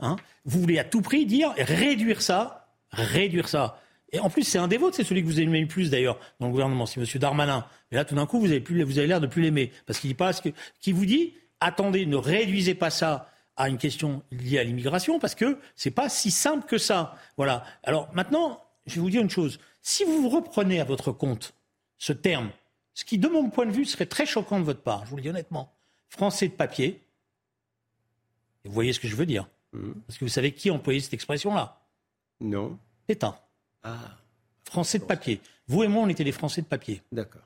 Hein vous voulez à tout prix dire, réduire ça, réduire ça. Et en plus, c'est un des vôtres, c'est celui que vous aimez le plus d'ailleurs dans le gouvernement, c'est M. Darmanin. Mais là, tout d'un coup, vous avez, plus, vous avez l'air de plus l'aimer. Parce qu'il dit pas ce que, qui vous dit, attendez, ne réduisez pas ça à une question liée à l'immigration parce que c'est pas si simple que ça. Voilà. Alors maintenant, je vais vous dire une chose. Si vous reprenez à votre compte ce terme, ce qui, de mon point de vue, serait très choquant de votre part, je vous le dis honnêtement, français de papier, vous voyez ce que je veux dire. Mmh. Parce que vous savez qui employait cette expression-là Non. Pétain. Ah. Français de papier. Vous et moi, on était des Français de papier. D'accord.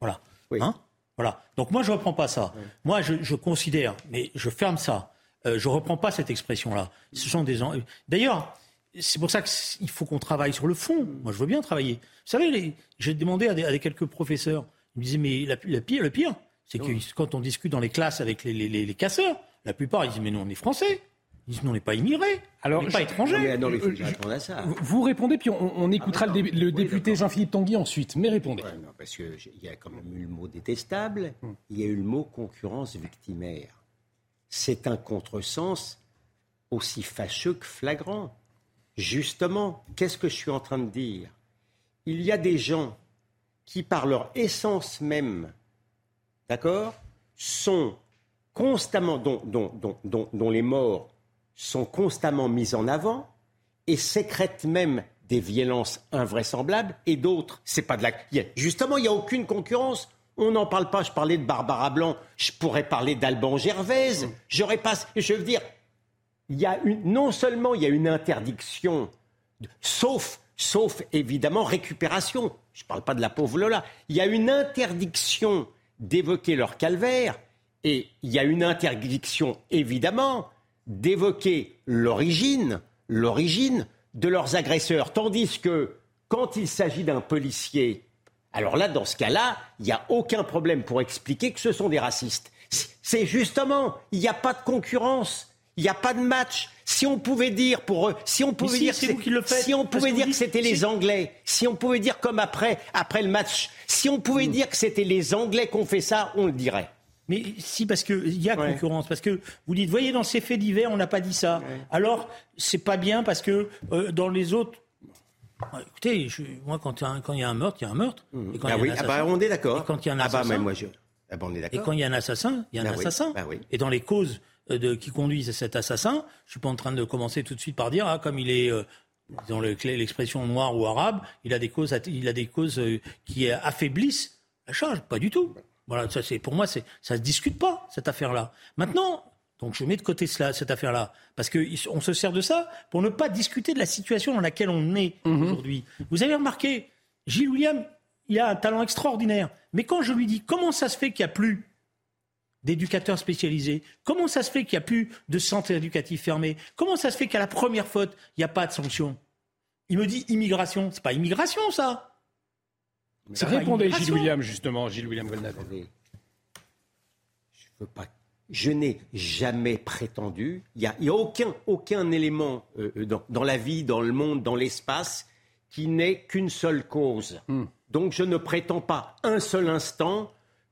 Voilà. Oui. Hein? Voilà. Donc moi, je ne reprends pas ça. Moi, je, considère, mais je ferme ça. Euh, je ne reprends pas cette expression-là. Ce sont des. D'ailleurs, c'est pour ça qu'il faut qu'on travaille sur le fond. Moi, je veux bien travailler. Vous savez, j'ai demandé à, des, quelques professeurs. Ils me disaient, mais la, pire, le pire, c'est que quand on discute dans les classes avec les, les casseurs, la plupart, ils disent, mais nous, on est français. Ils disent, on n'est pas immigrés, on n'est pas étrangers. Vous répondez, puis on, écoutera le, député Jean-Philippe Tanguy ensuite. Mais répondez. parce qu'il y a quand même eu le mot détestable, hmm. il y a eu le mot concurrence victimaire. C'est un contresens aussi fâcheux que flagrant. Justement, qu'est-ce que je suis en train de dire? Il y a des gens qui, par leur essence même, d'accord, sont constamment, dont, les morts sont constamment mis en avant et sécrètent même des violences invraisemblables et d'autres, c'est pas de la. Justement, il n'y a aucune concurrence. On n'en parle pas. Je parlais de Barbara Blanc. Je pourrais parler d'Alban Gervaise. J'aurais pas. Je veux dire, il y a une, non seulement il y a une interdiction, sauf, sauf évidemment récupération. Je ne parle pas de la pauvre Lola. Il y a une interdiction d'évoquer leur calvaire et il y a une interdiction évidemment d'évoquer l'origine, l'origine de leurs agresseurs. Tandis que quand il s'agit d'un policier, alors là, dans ce cas-là, il n'y a aucun problème pour expliquer que ce sont des racistes. C'est justement, il n'y a pas de concurrence. Il n'y a pas de match. Si on pouvait dire pour eux, si on pouvait dire, si on pouvait dire que c'était les Anglais, si on pouvait dire comme après après le match, si on pouvait hmm. dire que c'était les Anglais qui ont fait ça, on le dirait. Mais si, parce qu'il y a concurrence. Parce que vous dites, voyez, dans ces faits divers, on n'a pas dit ça. Alors, c'est pas bien parce que euh, dans les autres. Écoutez, moi, quand il y a un meurtre, il y a un meurtre. Et quand ah oui, ah bah, on est d'accord. quand il y a un assassin. Ah bah, moi, je... ah bah, on est d'accord. Et quand il y a un assassin, il y a un bah assassin. Bah et dans les causes euh, de, qui conduisent à cet assassin, je suis pas en train de commencer tout de suite par dire, ah, comme il est. Euh, dans l'expression noire ou arabe, il a des causes, il a des causes qui affaiblissent la charge. Pas du tout. Voilà, ça c'est pour moi, c'est ça se discute pas cette affaire-là. Maintenant, donc je mets de côté cela, cette affaire-là, parce qu'on se sert de ça pour ne pas discuter de la situation dans laquelle on est mhm. aujourd'hui. Vous avez remarqué, Gilles William, il a un talent extraordinaire, mais quand je lui dis comment ça se fait qu'il n'y a plus d'éducateurs spécialisés? Comment ça se fait qu'il n'y a plus de centres éducatifs fermés? Comment ça se fait qu'à la première faute, il n'y a pas de sanction Il me dit immigration. C'est pas immigration, ça. Ça répondait Gilles William, justement, Gilles William Je veux pas. Je n'ai jamais prétendu, il n'y a, a, aucun, aucun élément euh, euh, dans, dans, la vie, dans le monde, dans l'espace, qui n'est qu'une seule cause. Hmm. Donc je ne prétends pas un seul instant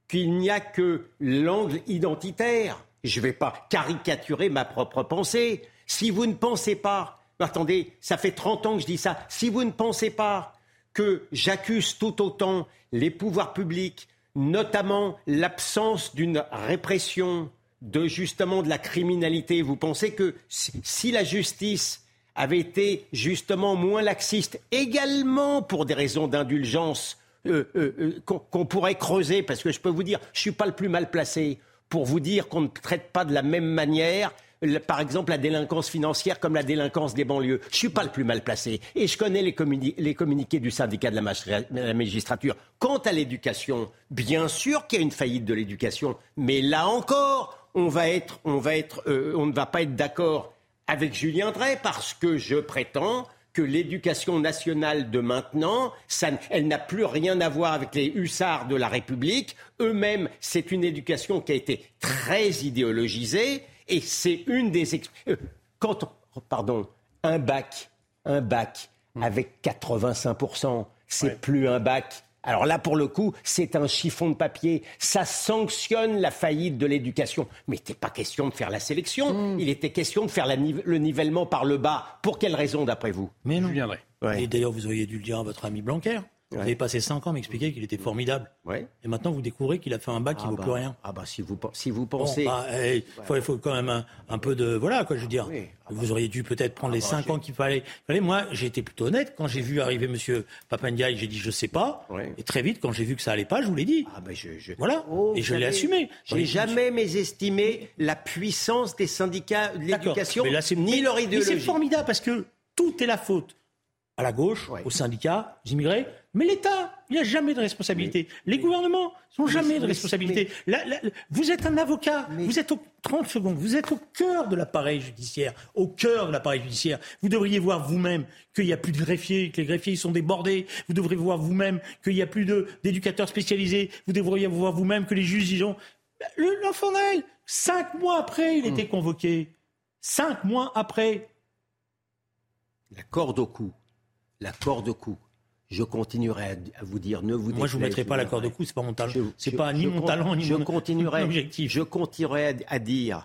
qu'il n'y a que l'angle identitaire. Je ne vais pas caricaturer ma propre pensée. Si vous ne pensez pas, attendez, ça fait 30 ans que je dis ça, si vous ne pensez pas que j'accuse tout autant les pouvoirs publics, notamment l'absence d'une répression de justement de la criminalité. Vous pensez que si la justice avait été justement moins laxiste, également pour des raisons d'indulgence euh, euh, euh, qu'on pourrait creuser, parce que je peux vous dire, je ne suis pas le plus mal placé pour vous dire qu'on ne traite pas de la même manière par exemple, la délinquance financière comme la délinquance des banlieues. Je ne suis pas le plus mal placé. Et je connais les, communiqués du syndicat de la, magistrature. Quant à l'éducation, bien sûr qu'il y a une faillite de l'éducation. Mais là encore, on, va être, on, va être, euh, on ne va pas être d'accord avec Julien Drey parce que je prétends que l'éducation nationale de maintenant, elle n'a plus rien à voir avec les hussards de la République. Eux-mêmes, c'est une éducation qui a été très idéologisée et c'est une des. Euh, quand. Pardon, un bac, un bac avec 85%, c'est plus un bac. Alors là, pour le coup, c'est un chiffon de papier. Ça sanctionne la faillite de l'éducation. Mais il n'était pas question de faire la sélection. Hmm. Il était question de faire le nivellement par le bas. Pour quelle raison, d'après vous? Mais non. Je viendrai. Et d'ailleurs, vous auriez dû le dire à votre ami Blanquer. Vous avez passé 5 ans à m'expliquer qu'il était formidable. Et maintenant, vous découvrez qu'il a fait un bac qui ne ah vaut bah, plus rien. Ah bah si vous, si vous pensez... Bah, eh, il faut, quand même un, peu de... Voilà, quoi, je veux dire. Ah vous bah. auriez dû peut-être prendre les 5 ans qu'il fallait. Moi, j'ai été plutôt honnête. Quand j'ai vu arriver M. Papandiaï, j'ai dit je sais pas. Et très vite, quand j'ai vu que ça allait pas, je vous l'ai dit. Ah je, Voilà. Oh, et je l'ai assumé. J'ai jamais mésestimé la puissance des syndicats de l'éducation, ni leur idéologie. c'est formidable parce que tout est la faute à la gauche, aux syndicats, aux immigrés, mais l'État, il a jamais de responsabilité. Les gouvernements n'ont jamais de responsabilité. vous êtes un avocat, vous êtes au 30 secondes, vous êtes au cœur de l'appareil judiciaire, au cœur de l'appareil judiciaire. Vous devriez voir vous-même qu'il n'y a plus de greffiers, que les greffiers sont débordés. Vous devriez voir vous-même qu'il n'y a plus d'éducateurs spécialisés. Vous devriez voir vous-même que les juges, ils ont... L'enfant Naël, cinq mois après, il était convoqué. Cinq mois après. La corde au cou la corde au cou. Je continuerai à, vous dire, ne vous Moi, je ne vous mettrai pas la corde au cou, c'est pas mon talent. C'est pas ni mon talent, ni mon, (laughs) continuerai, objectif. Je continuerai à, dire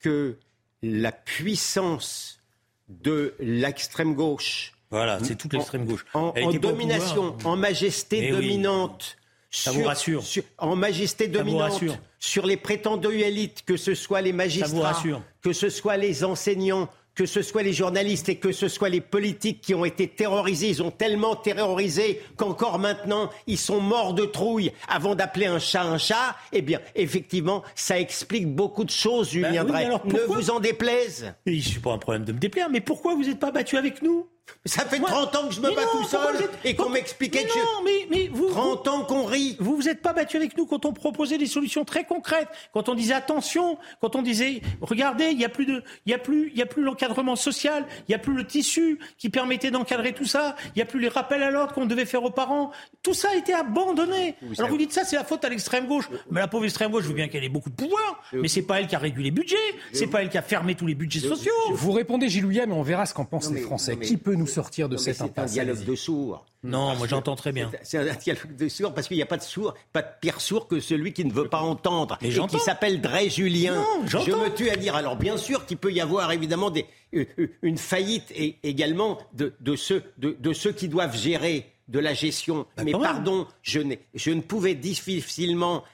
que la puissance de l'extrême gauche. Voilà, c'est toute l'extrême gauche. En, domination, en majesté dominante. Ça vous rassure. en majesté dominante sur les prétendus élites, que ce soit les magistrats, que ce soit les enseignants, que ce soit les journalistes et que ce soit les politiques qui ont été terrorisés, ils ont tellement terrorisé qu'encore maintenant, ils sont morts de trouille avant d'appeler un chat un chat, eh bien, effectivement, ça explique beaucoup de choses, Julien Ben oui, Drey. alors Ne vous en déplaise. Mais c'est pas un problème de me déplaire, mais pourquoi vous n'êtes pas battu avec nous? Ça fait Moi- 30 ans que je me Mais bats non, tout seul et qu'on m'expliquait je- non, mais, mais vous, 30 ans qu'on rit. vous vous êtes pas battu avec nous quand on proposait des solutions très concrètes, quand on disait attention, quand on disait regardez, il y a plus de, il y a plus, il y a plus l'encadrement social, il y a plus le tissu qui permettait d'encadrer tout ça, il y a plus les rappels à l'ordre qu'on devait faire aux parents. Tout ça a été abandonné. Vous Alors savez- vous dites ça, c'est la faute à l'extrême gauche. Mais la pauvre extrême gauche, je veux bien qu'elle ait beaucoup de pouvoir, mais c'est pas elle qui a réduit les budgets, c'est pas elle qui a fermé tous les budgets sociaux. Vous répondez Gilles mais on verra ce qu'en pensent Non, mais- les Français. non, mais- Qui peut nous sortir de Non, cette C'est un impasse dialogue de sourds. Non, Parce moi j'entends très bien. C'est un dialogue de sourds parce qu'il n'y a pas de sourd, pas de pire sourd que celui qui ne veut pas entendre Mais et qui s'appelle Drey Julien. Non, Je me tue à dire. Alors bien sûr qu'il peut y avoir évidemment des, euh, euh, une faillite et également de, de ceux, de, de ceux qui doivent gérer de la gestion. Bah, Mais pardon, je, je ne pouvais difficilement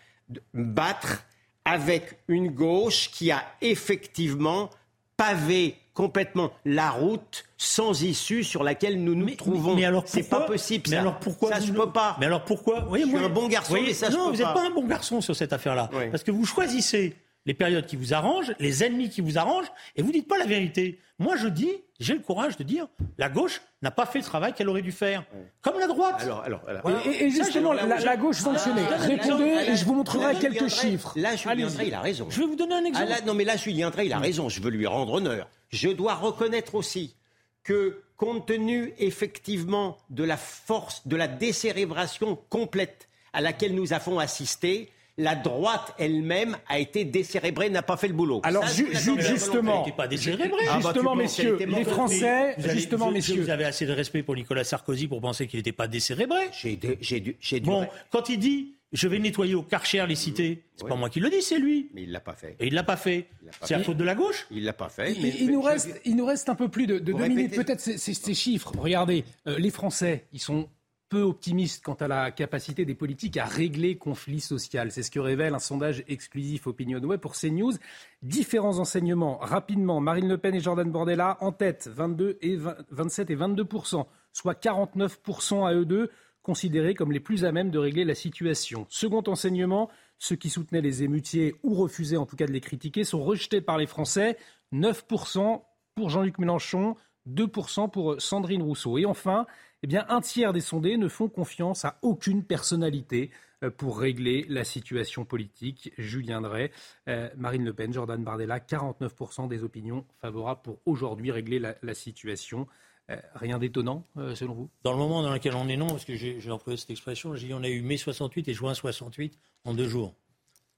battre avec une gauche qui a effectivement pavé complètement la route sans issue sur laquelle nous nous trouvons. Mais alors c'est pas possible. Mais ça. alors pourquoi ça je ne- peux pas Mais alors pourquoi Oui, Je suis moi- un bon garçon, voyez, mais ça, je non, peux vous n'êtes pas. pas un bon garçon sur cette affaire-là, Oui. parce que vous choisissez les périodes qui vous arrangent, les ennemis qui vous arrangent, et vous dites pas la vérité. Moi, je dis, j'ai le courage de dire, la gauche n'a pas fait le travail qu'elle aurait dû faire, comme la droite. Alors, alors, alors. Et, et- et Ça, justement, la, la gauche sanctionnée. Ah, Répondez Là, et je vous montrerai quelques chiffres. Là, Julien. Drey, il a raison. Je vais vous donner un Ah, exemple. là, non, mais là, Julien Drey, il a raison. Je veux lui rendre honneur. Je dois reconnaître aussi que, compte tenu effectivement de la force, de la décérébration complète à laquelle nous avons assisté, la droite elle-même a été décérébrée, n'a pas fait le boulot. Alors, Ça, ju- ju- justement, pas décérébrée. Ah, bah, justement, messieurs, les Français, Vous avez- justement, vous- messieurs, Vous avez assez de respect pour Nicolas Sarkozy pour penser qu'il n'était pas décérébré. J'ai dû- Bon, quand il dit je vais nettoyer au Karcher les cités, c'est Oui. pas moi qui le dis, c'est lui. Mais il l'a pas fait. Et il l'a pas fait. C'est la fait. faute de la gauche. Il l'a pas fait. il, mais- il mais nous reste, il nous reste un peu plus de, de deux minutes. Peut-être ces, ces- ces chiffres. Regardez, euh, les Français, ils sont peu optimistes quant à la capacité des politiques à régler conflit social. C'est ce que révèle un sondage exclusif OpinionWay pour CNews. Différents enseignements. Rapidement, Marine Le Pen et Jordan Bordella en tête, 22 et 20 27 et 22% soit 49% à eux deux considérés comme les plus à même de régler la situation. Second enseignement, ceux qui soutenaient les émutiers ou refusaient en tout cas de les critiquer sont rejetés par les Français. 9% pour Jean-Luc Mélenchon, 2% pour Sandrine Rousseau. Et enfin, eh bien, un tiers des sondés ne font confiance à aucune personnalité euh, pour régler la situation politique. Julien Drey, euh, Marine Le Pen, Jordan Bardella, 49% des opinions favorables pour aujourd'hui régler la, situation. Euh, rien d'étonnant, selon vous? Dans le moment dans lequel on est, non, parce que j'ai j'ai employé cette expression, j'ai dit on a eu mai 68 et juin 68 en deux jours.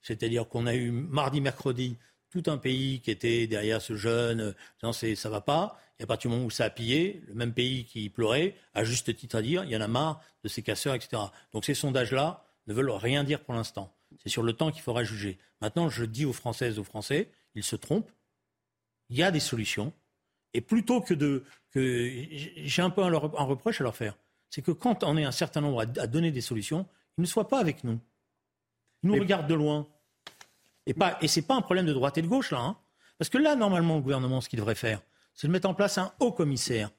C'est-à-dire qu'on a eu mardi, mercredi, tout un pays qui était derrière ce jeune, euh, disant c'est ça va pas. Et à partir du moment où ça a pillé, le même pays qui pleurait, à juste titre à dire, il y en a marre de ces casseurs, etc. Donc ces sondages-là ne veulent rien dire pour l'instant. C'est sur le temps qu'il faudra juger. Maintenant, je dis aux Françaises, aux Français, ils se trompent. Il y a des solutions. Et plutôt que de. Que, j'ai un peu un, leur- un reproche à leur faire. C'est que quand on est un certain nombre à, à donner des solutions, ils ne soient pas avec nous. Ils nous Mais- regardent de loin. Et, pas, et ce n'est pas un problème de droite et de gauche, là. hein. Parce que là, normalement, le gouvernement, ce qu'il devrait faire, c'est de mettre en place un haut commissaire.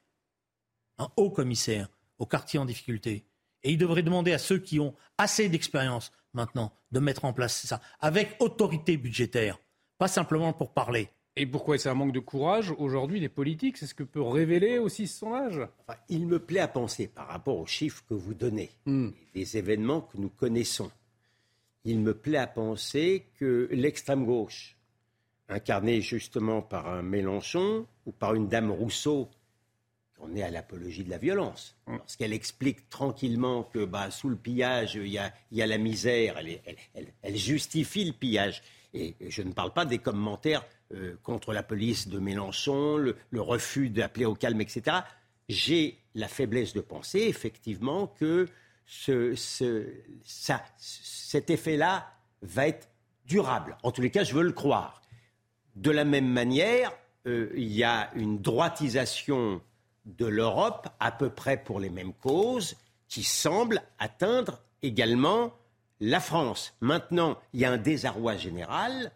Un haut commissaire au quartier en difficulté. Et il devrait demander à ceux qui ont assez d'expérience maintenant de mettre en place ça, avec autorité budgétaire, pas simplement pour parler. Et pourquoi c'est un manque de courage aujourd'hui des politiques? C'est ce que peut révéler aussi ce sondage Enfin, il me plaît à penser, par rapport aux chiffres que vous donnez, Hmm. des événements que nous connaissons, il me plaît à penser que l'extrême gauche, incarnée justement par un Mélenchon ou par une dame Rousseau, on est à l'apologie de la violence. Lorsqu'elle explique tranquillement que bah, sous le pillage, il y a, il y a la misère, elle, est- elle- elle- elle justifie le pillage. Et je ne parle pas des commentaires euh, contre la police de Mélenchon, le, le refus d'appeler au calme, etc. J'ai la faiblesse de penser, effectivement, que ce, ce- ça- cet effet-là va être durable. En tous les cas, je veux le croire. De la même manière, euh, il y a une droitisation de l'Europe, à peu près pour les mêmes causes, qui semble atteindre également la France. Maintenant, il y a un désarroi général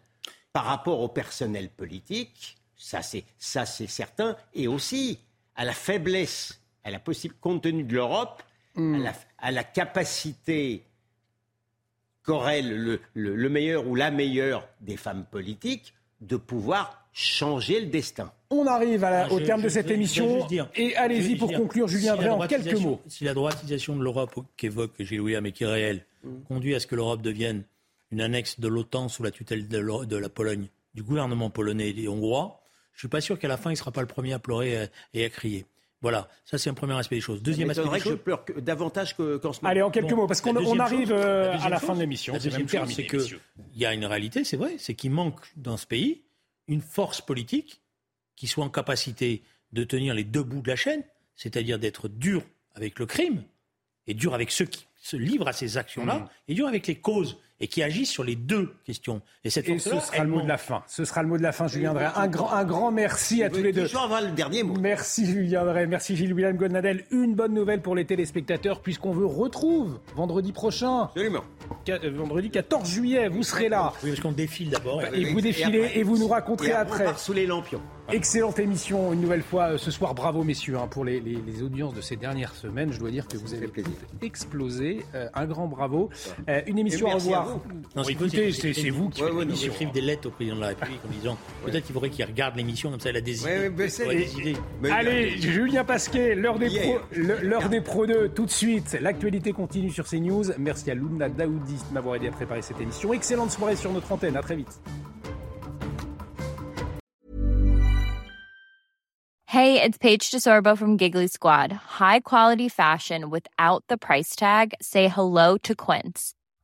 par rapport au personnel politique, Ça, c'est, ça, c'est certain. Et aussi à la faiblesse, à la possible, compte tenu de l'Europe, Hmm. à, la, capacité qu'aurait le, le, meilleur ou la meilleure des femmes politiques de pouvoir changer le destin. On arrive à Ah, au terme de cette émission. et allez-y pour conclure, Julien si en quelques mots. Si la droitisation de l'Europe qu'évoque Gilles William et qui est réelle conduit à ce que l'Europe devienne une annexe de l'OTAN sous la tutelle de, de, la Pologne, du gouvernement polonais et hongrois, je ne suis pas sûr qu'à la fin, il ne sera pas le premier à pleurer et à crier. Voilà, ça c'est un premier aspect des choses. Deuxième aspect des que je pleure davantage qu'en ce moment. Allez, en quelques mots, parce qu'on arrive euh, à la fin de l'émission. La deuxième chose, c'est qu'il y a une réalité, c'est vrai, c'est qu'il manque dans ce pays une force politique qui soit en capacité de tenir les deux bouts de la chaîne, c'est-à-dire d'être dur avec le crime et dur avec ceux qui se livrent à ces actions-là, mmh. et dur avec les causes et qui agissent sur les deux questions. Et, cette et ce sera le mot de la fin. Ce sera le mot de la fin, Julien Drey. Un grand, un grand merci à tous les deux. le dernier mot. Merci Julien Drey, merci Gilles William Godnadel. Une bonne nouvelle pour les téléspectateurs puisqu'on vous retrouve vendredi prochain. Absolument. Euh, vendredi 14 juillet, vous serez là. Oui, parce qu'on défile d'abord. Et, vous défilez et, vous nous raconterez et après. On part sous les lampions. Excellente émission, une nouvelle fois euh, ce soir. Bravo messieurs hein, pour les, les, les, audiences de ces dernières semaines. Je dois dire que vous avez explosé. Euh, un grand bravo. Euh, une émission à revoir. Non, bon, écoutez, c'est vous qui ouais, ouais, nous écrivent des lettres au président de la République en disant peut-être qu'il faudrait qu'il regarde l'émission comme ça, il a des idées. des idées. Allez, Julien Pasquet, l'heure des, yeah. pro, l'heure des Pro 2, tout de suite. L'actualité continue sur CNews. Merci à Luna Daoudi de m'avoir aidé à préparer cette émission. Excellente soirée sur notre antenne. À très vite. Hey, it's Paige DeSorbo from Giggly Squad. High quality fashion without the price tag? Say hello to Quince.